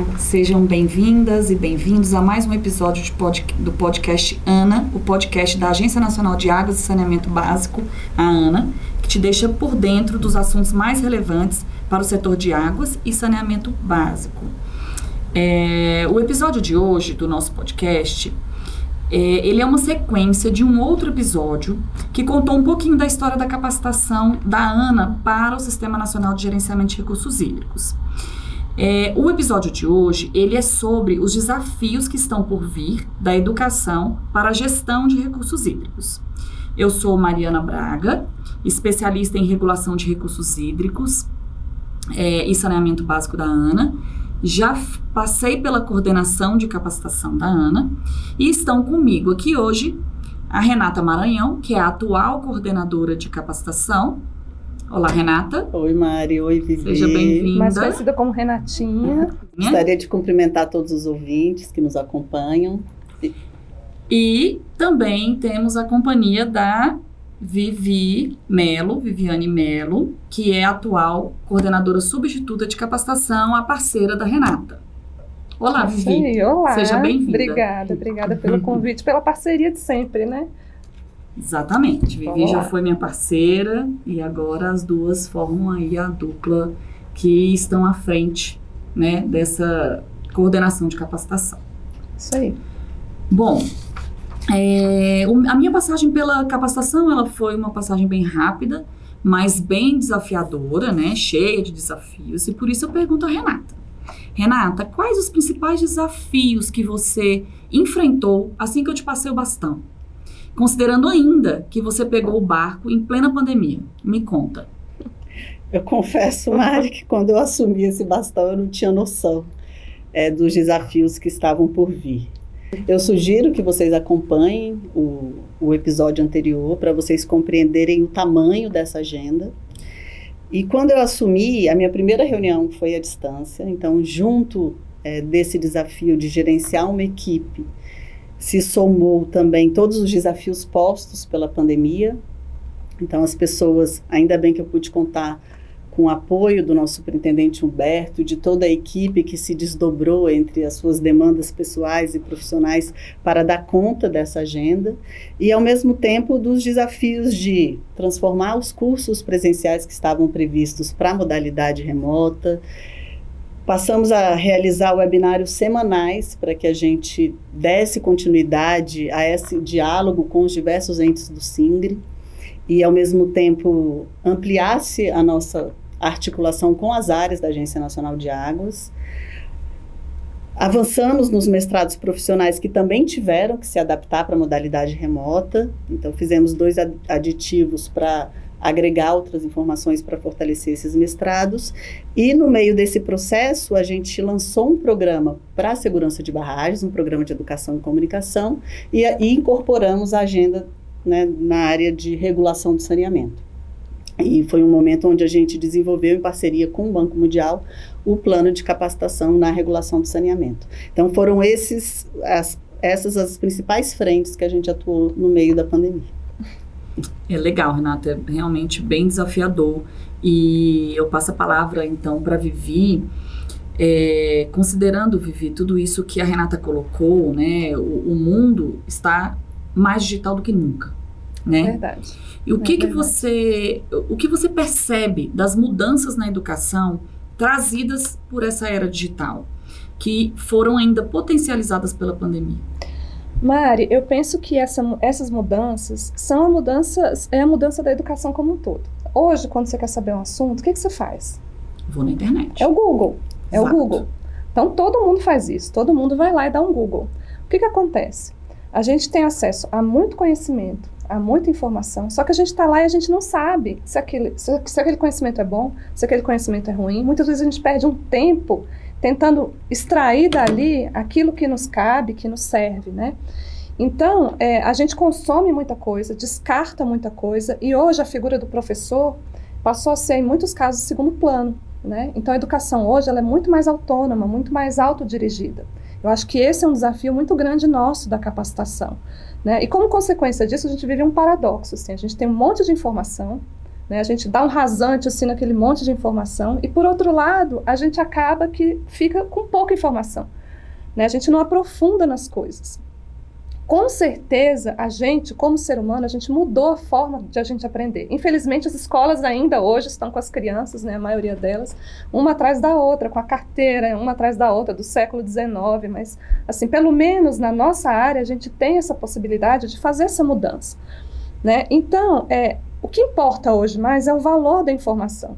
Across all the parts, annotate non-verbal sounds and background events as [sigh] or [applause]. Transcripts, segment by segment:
Olá, sejam bem-vindas e bem-vindos a mais um episódio pod, do podcast ANA, o podcast da Agência Nacional de Águas e Saneamento Básico, a ANA, que te deixa por dentro dos assuntos mais relevantes para o setor de águas e saneamento básico. É, o episódio de hoje do nosso podcast é, ele é uma sequência de um outro episódio que contou um pouquinho da história da capacitação da ANA para o Sistema Nacional de Gerenciamento de Recursos Hídricos. É, o episódio de hoje ele é sobre os desafios que estão por vir da educação para a gestão de recursos hídricos. Eu sou Mariana Braga, especialista em regulação de recursos hídricos é, e saneamento básico da ANA. Já passei pela coordenação de capacitação da ANA e estão comigo aqui hoje a Renata Maranhão, que é a atual coordenadora de capacitação Olá, Renata. Oi, Mari. Oi, Vivi. Seja bem-vinda. Mais conhecida como Renatinha. Gostaria de cumprimentar todos os ouvintes que nos acompanham. E também temos a companhia da Vivi Melo, Viviane Melo, que é a atual coordenadora substituta de capacitação, a parceira da Renata. Olá, Vivi. Sim, olá. Seja bem-vinda. Obrigada, obrigada pelo convite, pela parceria de sempre, né? Exatamente. Vivi já foi minha parceira e agora as duas formam aí a dupla que estão à frente, né, dessa coordenação de capacitação. Isso aí. Bom, é, a minha passagem pela capacitação, ela foi uma passagem bem rápida, mas bem desafiadora, né, cheia de desafios, e por isso eu pergunto a Renata. Renata, quais os principais desafios que você enfrentou assim que eu te passei o bastão? Considerando ainda que você pegou o barco em plena pandemia. Me conta. Eu confesso, Mari, que quando eu assumi esse bastão eu não tinha noção é, dos desafios que estavam por vir. Eu sugiro que vocês acompanhem o, o episódio anterior para vocês compreenderem o tamanho dessa agenda. E quando eu assumi, a minha primeira reunião foi à distância, então, junto é, desse desafio de gerenciar uma equipe se somou também todos os desafios postos pela pandemia. Então, as pessoas, ainda bem que eu pude contar com o apoio do nosso superintendente Humberto, de toda a equipe que se desdobrou entre as suas demandas pessoais e profissionais para dar conta dessa agenda, e ao mesmo tempo dos desafios de transformar os cursos presenciais que estavam previstos para a modalidade remota, Passamos a realizar webinários semanais para que a gente desse continuidade a esse diálogo com os diversos entes do SINGRE e, ao mesmo tempo, ampliasse a nossa articulação com as áreas da Agência Nacional de Águas. Avançamos nos mestrados profissionais que também tiveram que se adaptar para a modalidade remota. Então, fizemos dois aditivos para agregar outras informações para fortalecer esses mestrados. E no meio desse processo, a gente lançou um programa para a segurança de barragens, um programa de educação e comunicação, e, e incorporamos a agenda né, na área de regulação do saneamento. E foi um momento onde a gente desenvolveu, em parceria com o Banco Mundial, o plano de capacitação na regulação do saneamento. Então, foram esses, as, essas as principais frentes que a gente atuou no meio da pandemia. É legal, Renata, é realmente bem desafiador. E eu passo a palavra então para Vivi. É, considerando, Vivi, tudo isso que a Renata colocou, né, o, o, mundo está mais digital do que nunca, né? Verdade. E o é que, que você, o que você percebe das mudanças na educação trazidas por essa era digital, que foram ainda potencializadas pela pandemia? Mari, eu penso que essa, essas mudanças são a mudança, é a mudança da educação como um todo. Hoje, quando você quer saber um assunto, o que, que você faz? Vou na internet. É o Google. É Exato. o Google. Então, todo mundo faz isso. Todo mundo vai lá e dá um Google. O que, que acontece? A gente tem acesso a muito conhecimento, a muita informação, só que a gente está lá e a gente não sabe se aquele, se, se aquele conhecimento é bom, se aquele conhecimento é ruim. Muitas vezes a gente perde um tempo tentando extrair dali aquilo que nos cabe, que nos serve, né? Então, é, a gente consome muita coisa, descarta muita coisa, e hoje a figura do professor passou a ser, em muitos casos, segundo plano. Né? Então, a educação hoje ela é muito mais autônoma, muito mais autodirigida. Eu acho que esse é um desafio muito grande nosso da capacitação. Né? E como consequência disso, a gente vive um paradoxo. Assim, a gente tem um monte de informação, Né? A gente dá um rasante assim naquele monte de informação e por outro lado a gente acaba que fica com pouca informação. Né? A gente não aprofunda nas coisas. Com certeza, a gente, como ser humano, a gente mudou a forma de a gente aprender. Infelizmente, as escolas ainda hoje estão com as crianças, né, a maioria delas, uma atrás da outra, com a carteira, uma atrás da outra, do século XIX. Mas, assim, pelo menos na nossa área, a gente tem essa possibilidade de fazer essa mudança. Né? Então, é, o que importa hoje mais é o valor da informação,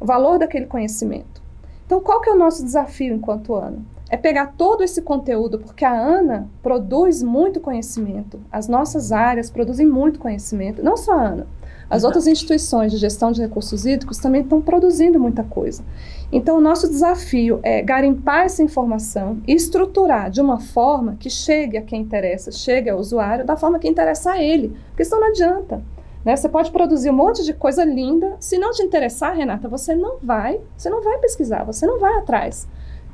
o valor daquele conhecimento. Então, qual que é o nosso desafio enquanto ano? É pegar todo esse conteúdo, porque a ANA produz muito conhecimento. As nossas áreas produzem muito conhecimento. Não só a ANA. As outras instituições de gestão de recursos hídricos também estão produzindo muita coisa. Então, o nosso desafio é garimpar essa informação e estruturar de uma forma que chegue a quem interessa, chegue ao usuário da forma que interessa a ele. Porque senão não adianta. Né? Você pode produzir um monte de coisa linda. Se não te interessar, Renata, você não vai, você não vai pesquisar, você não vai atrás.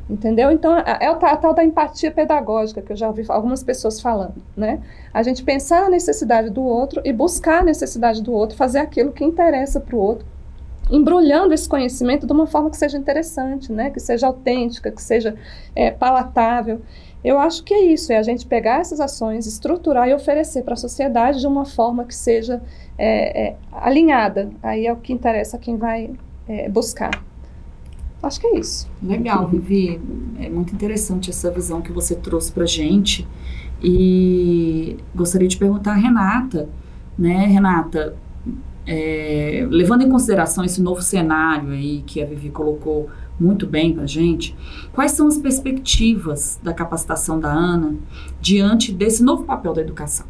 Entendeu? Então, é, é a tal da empatia pedagógica que eu já ouvi algumas pessoas falando, né? A gente pensar a necessidade do outro e buscar a necessidade do outro, fazer aquilo que interessa para o outro, embrulhando esse conhecimento de uma forma que seja interessante, né? Que seja autêntica, que seja é, palatável. Eu acho que é isso, é a gente pegar essas ações, estruturar e oferecer para a sociedade de uma forma que seja é, é, alinhada. Aí é o que interessa quem vai é, buscar. Acho que é isso. Legal, Vivi. É muito interessante essa visão que você trouxe para gente. E gostaria de perguntar a Renata, né, Renata, é, levando em consideração esse novo cenário aí que a Vivi colocou muito bem para gente, quais são as perspectivas da capacitação da ANA diante desse novo papel da educação?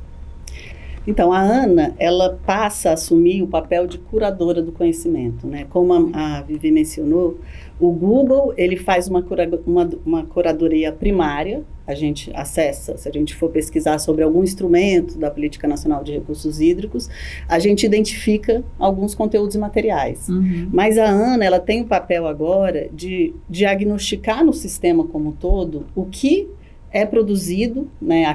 Então, a Ana, ela passa a assumir o papel de curadora do conhecimento, né? Como a, a Vivi mencionou, o Google, ele faz uma, cura, uma, uma curadoria primária, a gente acessa, se a gente for pesquisar sobre algum instrumento da Política Nacional de Recursos Hídricos, a gente identifica alguns conteúdos materiais. Uhum. Mas a Ana, ela tem o papel agora de diagnosticar no sistema como um todo o que é produzido, né, a,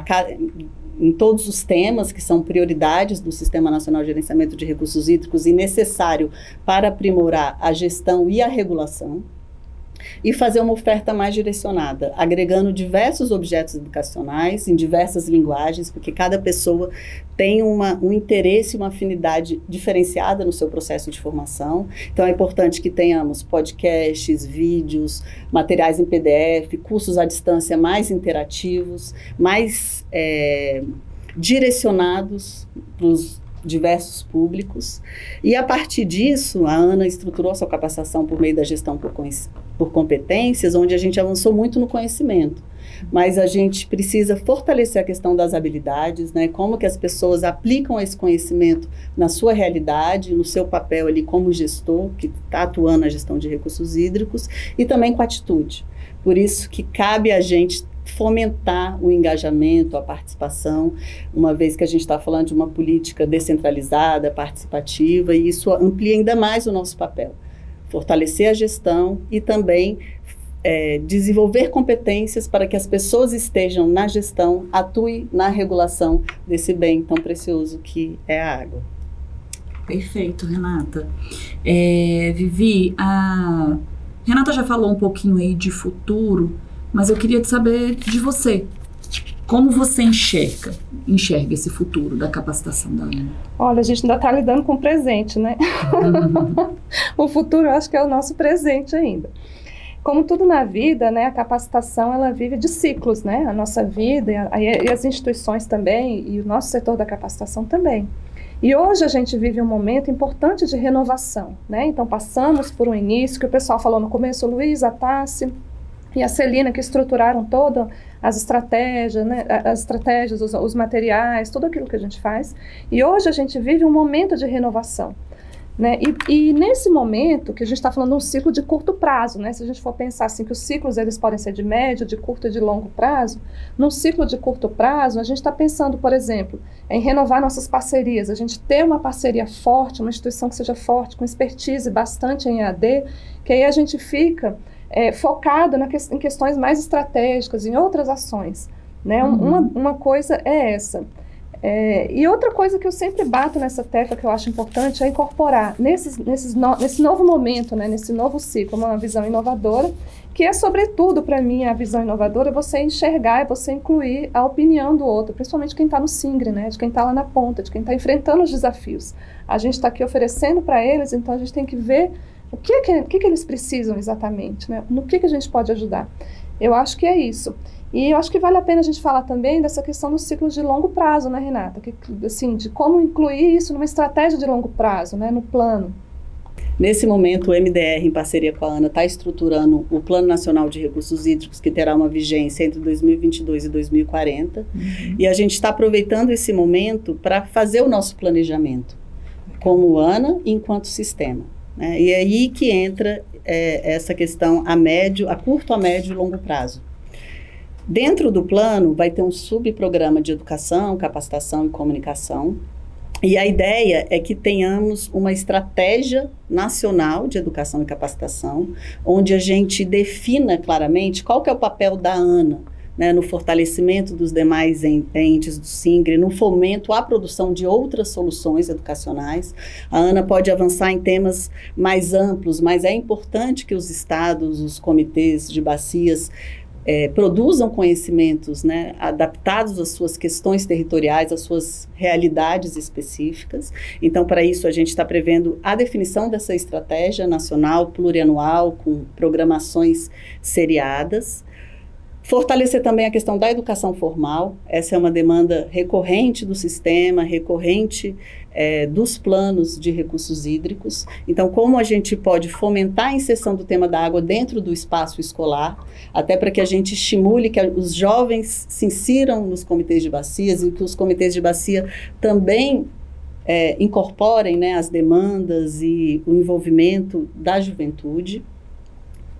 em todos os temas que são prioridades do Sistema Nacional de Gerenciamento de Recursos Hídricos e necessário para aprimorar a gestão e a regulação e fazer uma oferta mais direcionada, agregando diversos objetos educacionais em diversas linguagens, porque cada pessoa tem uma, um interesse uma afinidade diferenciada no seu processo de formação. Então, é importante que tenhamos podcasts, vídeos, materiais em PDF, cursos à distância mais interativos, mais é, direcionados para os diversos públicos. E a partir disso, a Ana estruturou sua capacitação por meio da gestão por, por competências, onde a gente avançou muito no conhecimento. Mas a gente precisa fortalecer a questão das habilidades, né? Como que as pessoas aplicam esse conhecimento na sua realidade, no seu papel ali como gestor, que está atuando na gestão de recursos hídricos, e também com atitude. Por isso que cabe a gente fomentar o engajamento, a participação, uma vez que a gente está falando de uma política descentralizada, participativa, e isso amplia ainda mais o nosso papel. Fortalecer a gestão e também é, desenvolver competências para que as pessoas estejam na gestão, atuem na regulação desse bem tão precioso que é a água. Perfeito, Renata. É, Vivi, a Renata já falou um pouquinho aí de futuro, mas eu queria saber de você. Como você enxerga, enxerga esse futuro da capacitação da ANA? Olha, a gente ainda está lidando com o presente, né? [laughs] O futuro eu acho que é o nosso presente ainda. Como tudo na vida, né, a capacitação ela vive de ciclos, né? A nossa vida e, a, e as instituições também e o nosso setor da capacitação também. E hoje a gente vive um momento importante de renovação, né? Então passamos por um início que o pessoal falou no começo, Luiz, a Tassi, e a Celina que estruturaram todas as estratégias, né, as estratégias, os, os, materiais, tudo aquilo que a gente faz. E hoje a gente vive um momento de renovação. Né? E, e nesse momento que a gente está falando de um ciclo de curto prazo, né? se a gente for pensar assim que os ciclos eles podem ser de médio, de curto e de longo prazo, num ciclo de curto prazo a gente está pensando, por exemplo, em renovar nossas parcerias, a gente ter uma parceria forte, uma instituição que seja forte, com expertise bastante em EAD, que aí a gente fica é, focado na que, em questões mais estratégicas, em outras ações. Né? Uhum. Uma, uma coisa é essa. É, e outra coisa que eu sempre bato nessa tecla que eu acho importante é incorporar nesses, nesses no, nesse novo momento, né, nesse novo ciclo, uma visão inovadora, que é sobretudo para mim a visão inovadora é você enxergar, é você incluir a opinião do outro, principalmente quem está no Singre, né, de quem está lá na ponta, de quem está enfrentando os desafios. A gente está aqui oferecendo para eles, então a gente tem que ver o que, que, que, que eles precisam exatamente, né, no que, que a gente pode ajudar. Eu acho que é isso. E eu acho que vale a pena a gente falar também dessa questão dos ciclos de longo prazo, né, Renata? Que, assim, de como incluir isso numa estratégia de longo prazo, né, no plano. Nesse momento, o MDR, em parceria com a ANA, está estruturando o Plano Nacional de Recursos Hídricos, que terá uma vigência entre 2022 e 2040. Uhum. E a gente está aproveitando esse momento para fazer o nosso planejamento, como ANA enquanto sistema. Né? E é aí que entra é, essa questão a médio, a curto, a médio e longo prazo. Dentro do plano, vai ter um subprograma de educação, capacitação e comunicação. E a ideia é que tenhamos uma estratégia nacional de educação e capacitação, onde a gente defina claramente qual que é o papel da ANA, né, no fortalecimento dos demais entes do SINGRE, no fomento à produção de outras soluções educacionais. A ANA pode avançar em temas mais amplos, mas é importante que os estados, os comitês de bacias, é, produzam conhecimentos né, adaptados às suas questões territoriais, às suas realidades específicas. Então, para isso, a gente está prevendo a definição dessa estratégia nacional plurianual, com programações seriadas. Fortalecer também a questão da educação formal, essa é uma demanda recorrente do sistema, recorrente é, dos planos de recursos hídricos. Então, como a gente pode fomentar a inserção do tema da água dentro do espaço escolar, até para que a gente estimule que os jovens se insiram nos comitês de bacias e que os comitês de bacia também é, incorporem né, as demandas e o envolvimento da juventude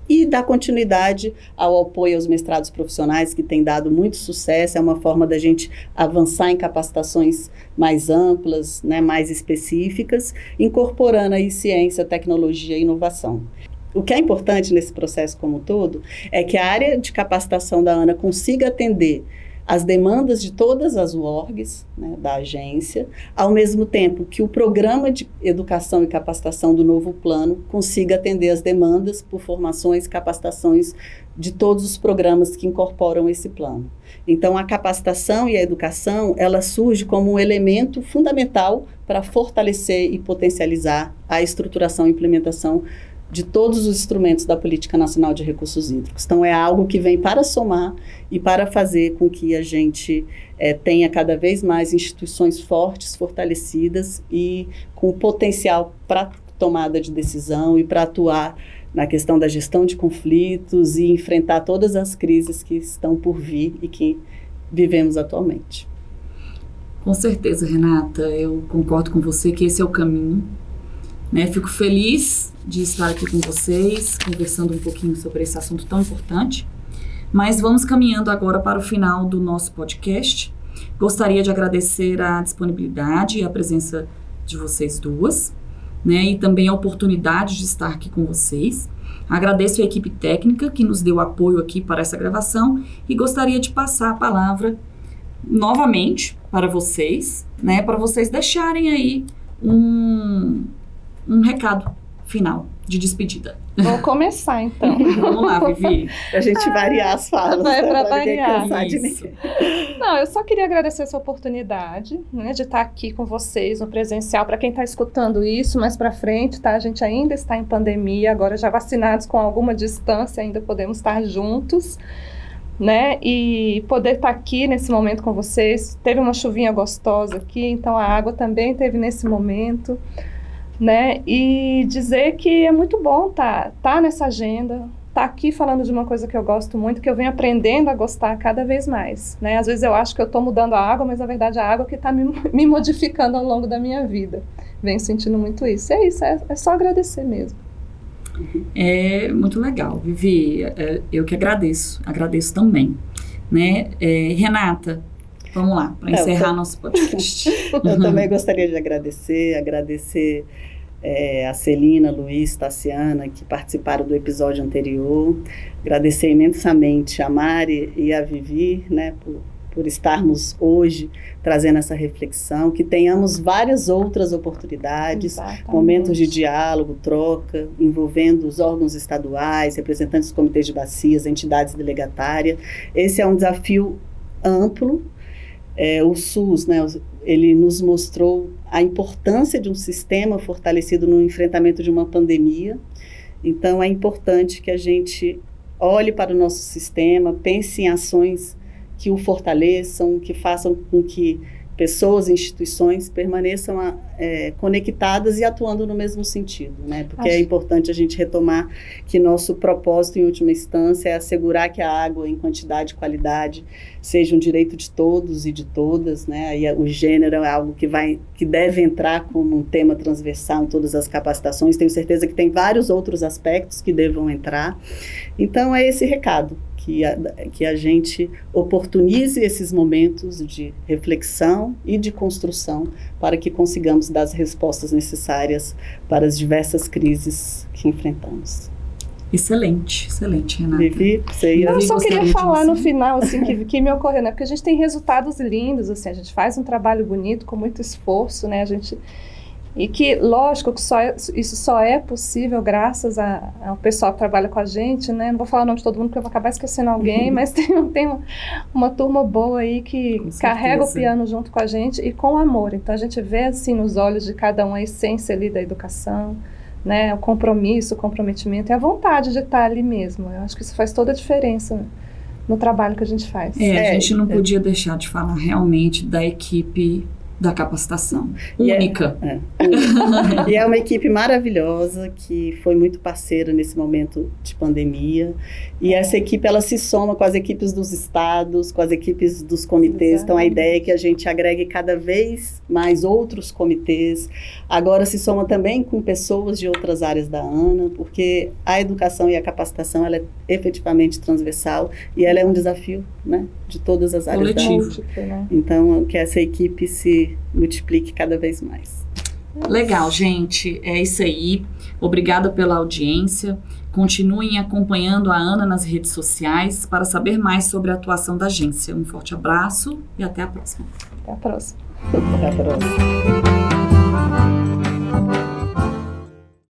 e dar continuidade ao apoio aos mestrados profissionais, que tem dado muito sucesso, é uma forma da gente avançar em capacitações mais amplas, né, mais específicas, incorporando aí ciência, tecnologia e inovação. O que é importante nesse processo como um todo é que a área de capacitação da ANA consiga atender as demandas de todas as orgs né, da agência, ao mesmo tempo que o programa de educação e capacitação do novo plano consiga atender as demandas por formações capacitações de todos os programas que incorporam esse plano. Então, a capacitação e a educação, ela surge como um elemento fundamental para fortalecer e potencializar a estruturação e implementação de todos os instrumentos da Política Nacional de Recursos Hídricos. Então, é algo que vem para somar e para fazer com que a gente é, tenha cada vez mais instituições fortes, fortalecidas e com potencial para tomada de decisão e para atuar na questão da gestão de conflitos e enfrentar todas as crises que estão por vir e que vivemos atualmente. Com certeza, Renata, eu concordo com você que esse é o caminho. Né? Fico feliz de estar aqui com vocês, conversando um pouquinho sobre esse assunto tão importante. Mas vamos caminhando agora para o final do nosso podcast. Gostaria de agradecer a disponibilidade e a presença de vocês duas, né? E também a oportunidade de estar aqui com vocês. Agradeço a equipe técnica que nos deu apoio aqui para essa gravação e gostaria de passar a palavra novamente para vocês, né? Para vocês deixarem aí um, um recado final de despedida. Vou começar então. [laughs] Vamos lá, Vivi. Pra gente variar as falas. Vai né? pra variar. Isso. Não, eu só queria agradecer essa oportunidade né, de estar aqui com vocês no presencial. Para quem está escutando isso mais para frente, tá? A gente ainda está em pandemia, agora já vacinados com alguma distância, ainda podemos estar juntos. Né? E poder estar aqui nesse momento com vocês. Teve uma chuvinha gostosa aqui, então a água também teve nesse momento né? E dizer que é muito bom tá, tá nessa agenda, tá aqui falando de uma coisa que eu gosto muito, que eu venho aprendendo a gostar cada vez mais, né? Às vezes eu acho que eu estou mudando a água, mas na verdade a água que está me, [laughs] me, modificando ao longo da minha vida. Venho sentindo muito isso. É isso, é, é só agradecer mesmo. É muito legal, Vivi. É, eu que agradeço, agradeço também. Né? É, Renata, vamos lá, para encerrar tô... nosso podcast. [laughs] eu uhum. também gostaria de agradecer, agradecer é, a Celina, Luiz, Tassiana, que participaram do episódio anterior. Agradecer imensamente a Mari e a Vivi, né, por por estarmos hoje trazendo essa reflexão, que tenhamos várias outras oportunidades, Exatamente. momentos de diálogo, troca, envolvendo os órgãos estaduais, representantes dos comitês de bacias, entidades delegatárias. Esse é um desafio amplo. É, o SUS, né, ele nos mostrou a importância de um sistema fortalecido no enfrentamento de uma pandemia. Então, é importante que a gente olhe para o nosso sistema, pense em ações que o fortaleçam, que façam com que pessoas e instituições permaneçam é, conectadas e atuando no mesmo sentido, né? Porque é Acho... é importante a gente retomar que nosso propósito, em última instância, é assegurar que a água, em quantidade e qualidade, seja um direito de todos e de todas, né? Aí o gênero é algo que vai, que deve entrar como um tema transversal em todas as capacitações. Tenho certeza que tem vários outros aspectos que devam entrar. Então é esse recado que a, que a gente oportunize esses momentos de reflexão e de construção para que consigamos dar as respostas necessárias para as diversas crises que enfrentamos. Excelente, excelente, Renata. Vivi, você ia... Eu só queria falar no final, assim, que, [laughs] que me ocorreu, né? Porque a gente tem resultados lindos, assim, a gente faz um trabalho bonito, com muito esforço, né? A gente e que, lógico, que só é, isso só é possível graças a, ao pessoal que trabalha com a gente, né? Não vou falar o nome de todo mundo porque eu vou acabar esquecendo alguém, [laughs] mas tem, tem uma turma boa aí que carrega o piano junto com a gente e com amor. Então a gente vê assim nos olhos de cada um a essência ali da educação, né? O compromisso, o comprometimento e a vontade de estar ali mesmo. Eu acho que isso faz toda a diferença no trabalho que a gente faz. É, é a gente não é. podia deixar de falar realmente da equipe da capacitação. E é- Única. É, é. e é uma equipe maravilhosa que foi muito parceira nesse momento de pandemia. E essa equipe ela se soma com as equipes dos estados, com as equipes dos comitês. Exato. Então a ideia é que a gente agregue cada vez mais outros comitês. Agora se soma também com pessoas de outras áreas da ANA, porque a educação e a capacitação ela é efetivamente transversal e ela é um desafio, né, de todas as áreas Coletivo. da ANA. Né? Então que essa equipe se multiplique cada vez mais. Legal, gente. É isso aí. Obrigada pela audiência. Continuem acompanhando a Ana nas redes sociais para saber mais sobre a atuação da agência. Um forte abraço e até a próxima. Até a próxima. Até a próxima.